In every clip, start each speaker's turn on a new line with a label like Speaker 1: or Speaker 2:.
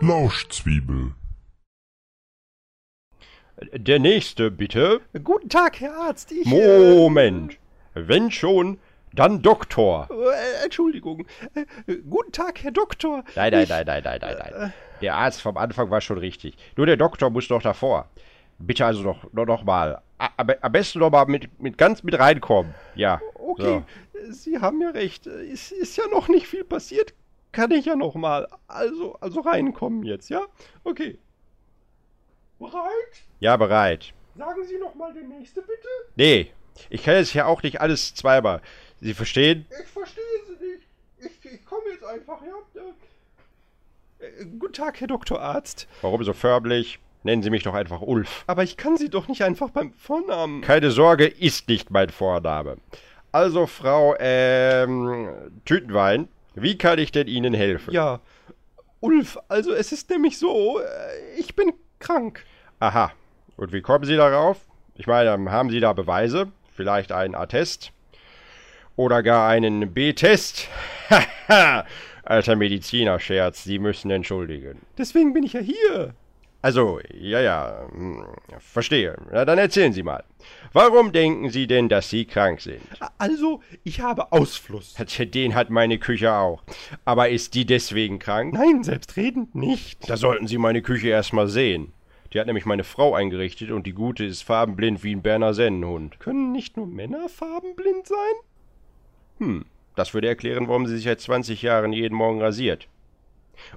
Speaker 1: Lauschzwiebel.
Speaker 2: Der nächste, bitte.
Speaker 3: Guten Tag, Herr Arzt. Ich, äh,
Speaker 2: Moment. Äh, Wenn schon, dann Doktor.
Speaker 3: Äh, Entschuldigung. Äh, guten Tag, Herr Doktor.
Speaker 2: Nein, nein,
Speaker 3: ich,
Speaker 2: nein, nein, nein, nein, nein. Äh, der Arzt vom Anfang war schon richtig. Nur der Doktor muss noch davor. Bitte also noch, noch, noch mal. Am, besten noch mal mit, mit ganz mit reinkommen. Ja.
Speaker 3: Okay, Sie haben ja recht. Es ist ja noch nicht viel passiert. Kann ich ja noch mal. Also, also reinkommen jetzt, ja? Okay. Bereit?
Speaker 2: Ja, bereit.
Speaker 3: Sagen Sie noch mal den nächste bitte.
Speaker 2: Nee, ich kann jetzt ja auch nicht alles zweimal. Sie verstehen?
Speaker 3: Ich verstehe Sie nicht. Ich, ich komme jetzt einfach, ja? Äh, guten Tag, Herr Doktor Arzt.
Speaker 2: Warum so förmlich? Nennen Sie mich doch einfach Ulf.
Speaker 3: Aber ich kann Sie doch nicht einfach beim Vornamen.
Speaker 2: Keine Sorge, ist nicht mein Vorname. Also, Frau, ähm, Tütenwein, wie kann ich denn Ihnen helfen?
Speaker 3: Ja, Ulf, also es ist nämlich so, äh, ich bin krank.
Speaker 2: Aha. Und wie kommen Sie darauf? Ich meine, haben Sie da Beweise? Vielleicht einen Attest? Oder gar einen B-Test? Haha! Alter Medizinerscherz, Sie müssen entschuldigen.
Speaker 3: Deswegen bin ich ja hier.
Speaker 2: Also, ja, ja, hm, verstehe. Na, dann erzählen Sie mal. Warum denken Sie denn, dass Sie krank sind?
Speaker 3: Also, ich habe Ausfluss.
Speaker 2: Den hat meine Küche auch. Aber ist die deswegen krank?
Speaker 3: Nein, selbstredend nicht.
Speaker 2: Da sollten Sie meine Küche erstmal sehen. Die hat nämlich meine Frau eingerichtet und die Gute ist farbenblind wie ein Berner Sennenhund.
Speaker 3: Können nicht nur Männer farbenblind sein?
Speaker 2: Hm, das würde erklären, warum sie sich seit 20 Jahren jeden Morgen rasiert.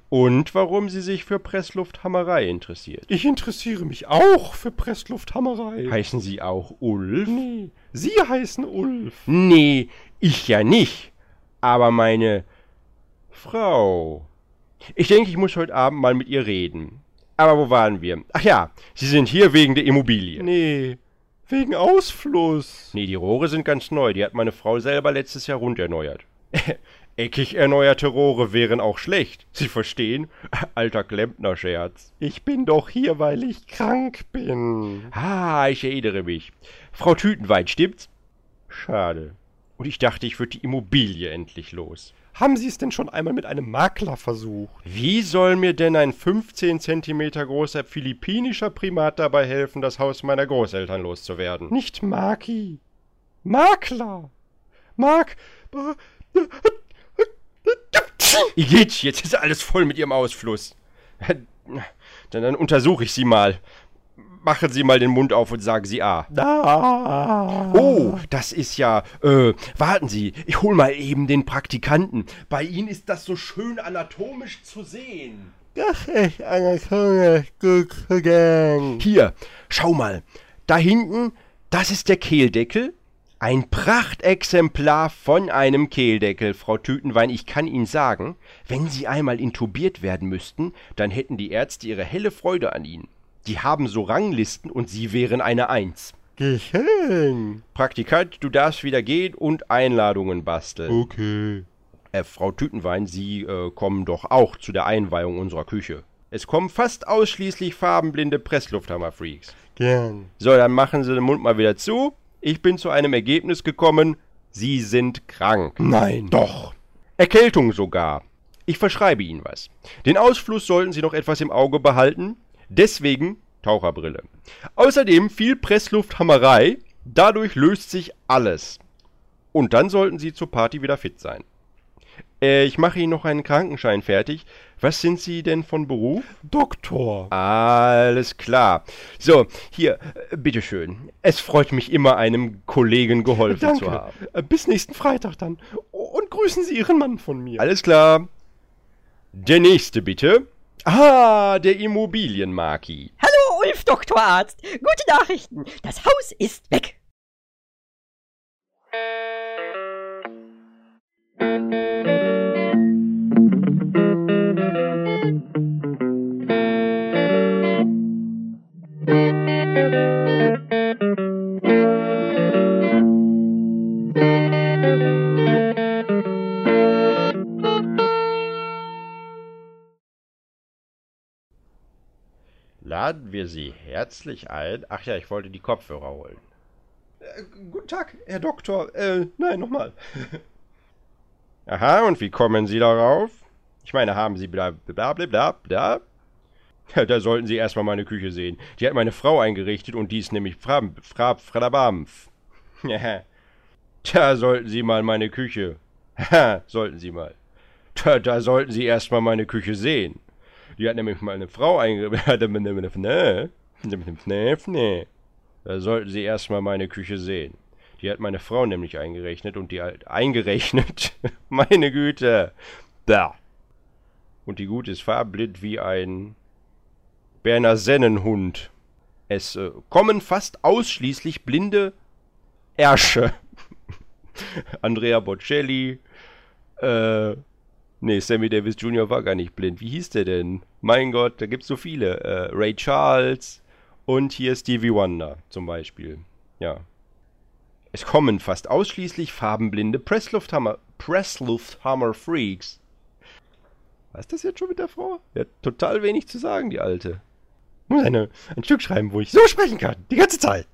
Speaker 2: Und warum sie sich für Presslufthammerei interessiert.
Speaker 3: Ich interessiere mich auch für Presslufthammerei.
Speaker 2: Heißen Sie auch Ulf?
Speaker 3: Nee, Sie heißen Ulf.
Speaker 2: Nee, ich ja nicht. Aber meine Frau. Ich denke, ich muss heute Abend mal mit ihr reden. Aber wo waren wir? Ach ja, Sie sind hier wegen der Immobilie.
Speaker 3: Nee, wegen Ausfluss.
Speaker 2: Nee, die Rohre sind ganz neu. Die hat meine Frau selber letztes Jahr runderneuert. Eckig erneuerte Rohre wären auch schlecht. Sie verstehen? Alter Klempner-Scherz.
Speaker 3: Ich bin doch hier, weil ich krank bin.
Speaker 2: Ah, ich erinnere mich. Frau Tütenwein, stimmt's? Schade. Und ich dachte, ich würde die Immobilie endlich los.
Speaker 3: Haben Sie es denn schon einmal mit einem Makler versucht?
Speaker 2: Wie soll mir denn ein 15 Zentimeter großer philippinischer Primat dabei helfen, das Haus meiner Großeltern loszuwerden?
Speaker 3: Nicht Maki. Makler. Mark.
Speaker 2: Igitt, jetzt ist alles voll mit Ihrem Ausfluss. Dann, dann untersuche ich Sie mal. Machen Sie mal den Mund auf und sagen Sie A.
Speaker 3: Ah.
Speaker 2: Oh, das ist ja. Äh, warten Sie, ich hol mal eben den Praktikanten. Bei Ihnen ist das so schön anatomisch zu sehen.
Speaker 3: Das ist anatomisch gut zu sehen.
Speaker 2: Hier, schau mal. Da hinten, das ist der Kehldeckel. Ein Prachtexemplar von einem Kehldeckel, Frau Tütenwein. Ich kann Ihnen sagen, wenn Sie einmal intubiert werden müssten, dann hätten die Ärzte ihre helle Freude an Ihnen. Die haben so Ranglisten und Sie wären eine Eins.
Speaker 3: Geschehen.
Speaker 2: Praktikant, du darfst wieder gehen und Einladungen basteln.
Speaker 3: Okay.
Speaker 2: Äh, Frau Tütenwein, Sie äh, kommen doch auch zu der Einweihung unserer Küche. Es kommen fast ausschließlich farbenblinde Presslufthammer-Freaks.
Speaker 3: Gern.
Speaker 2: So, dann machen Sie den Mund mal wieder zu. Ich bin zu einem Ergebnis gekommen. Sie sind krank.
Speaker 3: Nein.
Speaker 2: Doch. Erkältung sogar. Ich verschreibe Ihnen was. Den Ausfluss sollten Sie noch etwas im Auge behalten. Deswegen Taucherbrille. Außerdem viel Presslufthammerei. Dadurch löst sich alles. Und dann sollten Sie zur Party wieder fit sein. Äh, ich mache Ihnen noch einen Krankenschein fertig. Was sind Sie denn von Beruf?
Speaker 3: Doktor.
Speaker 2: Alles klar. So, hier, äh, bitteschön. Es freut mich immer, einem Kollegen geholfen
Speaker 3: Danke.
Speaker 2: zu haben.
Speaker 3: Äh, Bis nächsten Freitag dann. Und grüßen Sie Ihren Mann von mir.
Speaker 2: Alles klar. Der nächste bitte. Ah, der Immobilienmaki.
Speaker 4: Hallo, Ulf, Doktorarzt. Gute Nachrichten. Das Haus ist weg.
Speaker 2: Laden wir Sie herzlich ein. Ach ja, ich wollte die Kopfhörer holen.
Speaker 3: Äh, guten Tag, Herr Doktor. Äh, nein, nochmal.
Speaker 2: Aha, und wie kommen Sie darauf? Ich meine, haben Sie bla bla bla bla bla? Ja, da sollten Sie erstmal meine Küche sehen. Die hat meine Frau eingerichtet und die ist nämlich Frab, Frab, Fradabamf. Da sollten Sie mal meine Küche. sollten Sie mal. Da, da sollten Sie erstmal meine Küche sehen. Die hat nämlich meine Frau eingerichtet. Da sollten Sie erstmal meine Küche sehen. Die hat meine Frau nämlich eingerechnet und die halt eingerechnet. meine Güte. Da. Und die Gute ist farblind wie ein Berner Sennenhund. Es äh, kommen fast ausschließlich blinde Ärsche. Andrea Bocelli, äh, nee, Sammy Davis Jr. war gar nicht blind. Wie hieß der denn? Mein Gott, da gibt's so viele. Äh, Ray Charles und hier Stevie Wonder zum Beispiel. Ja. Es kommen fast ausschließlich farbenblinde Presslufthammer, Presslufthammer-Freaks. Was ist das jetzt schon mit der Frau? Die hat total wenig zu sagen, die Alte. Muss eine, ein Stück schreiben, wo ich so sprechen kann. Die ganze Zeit.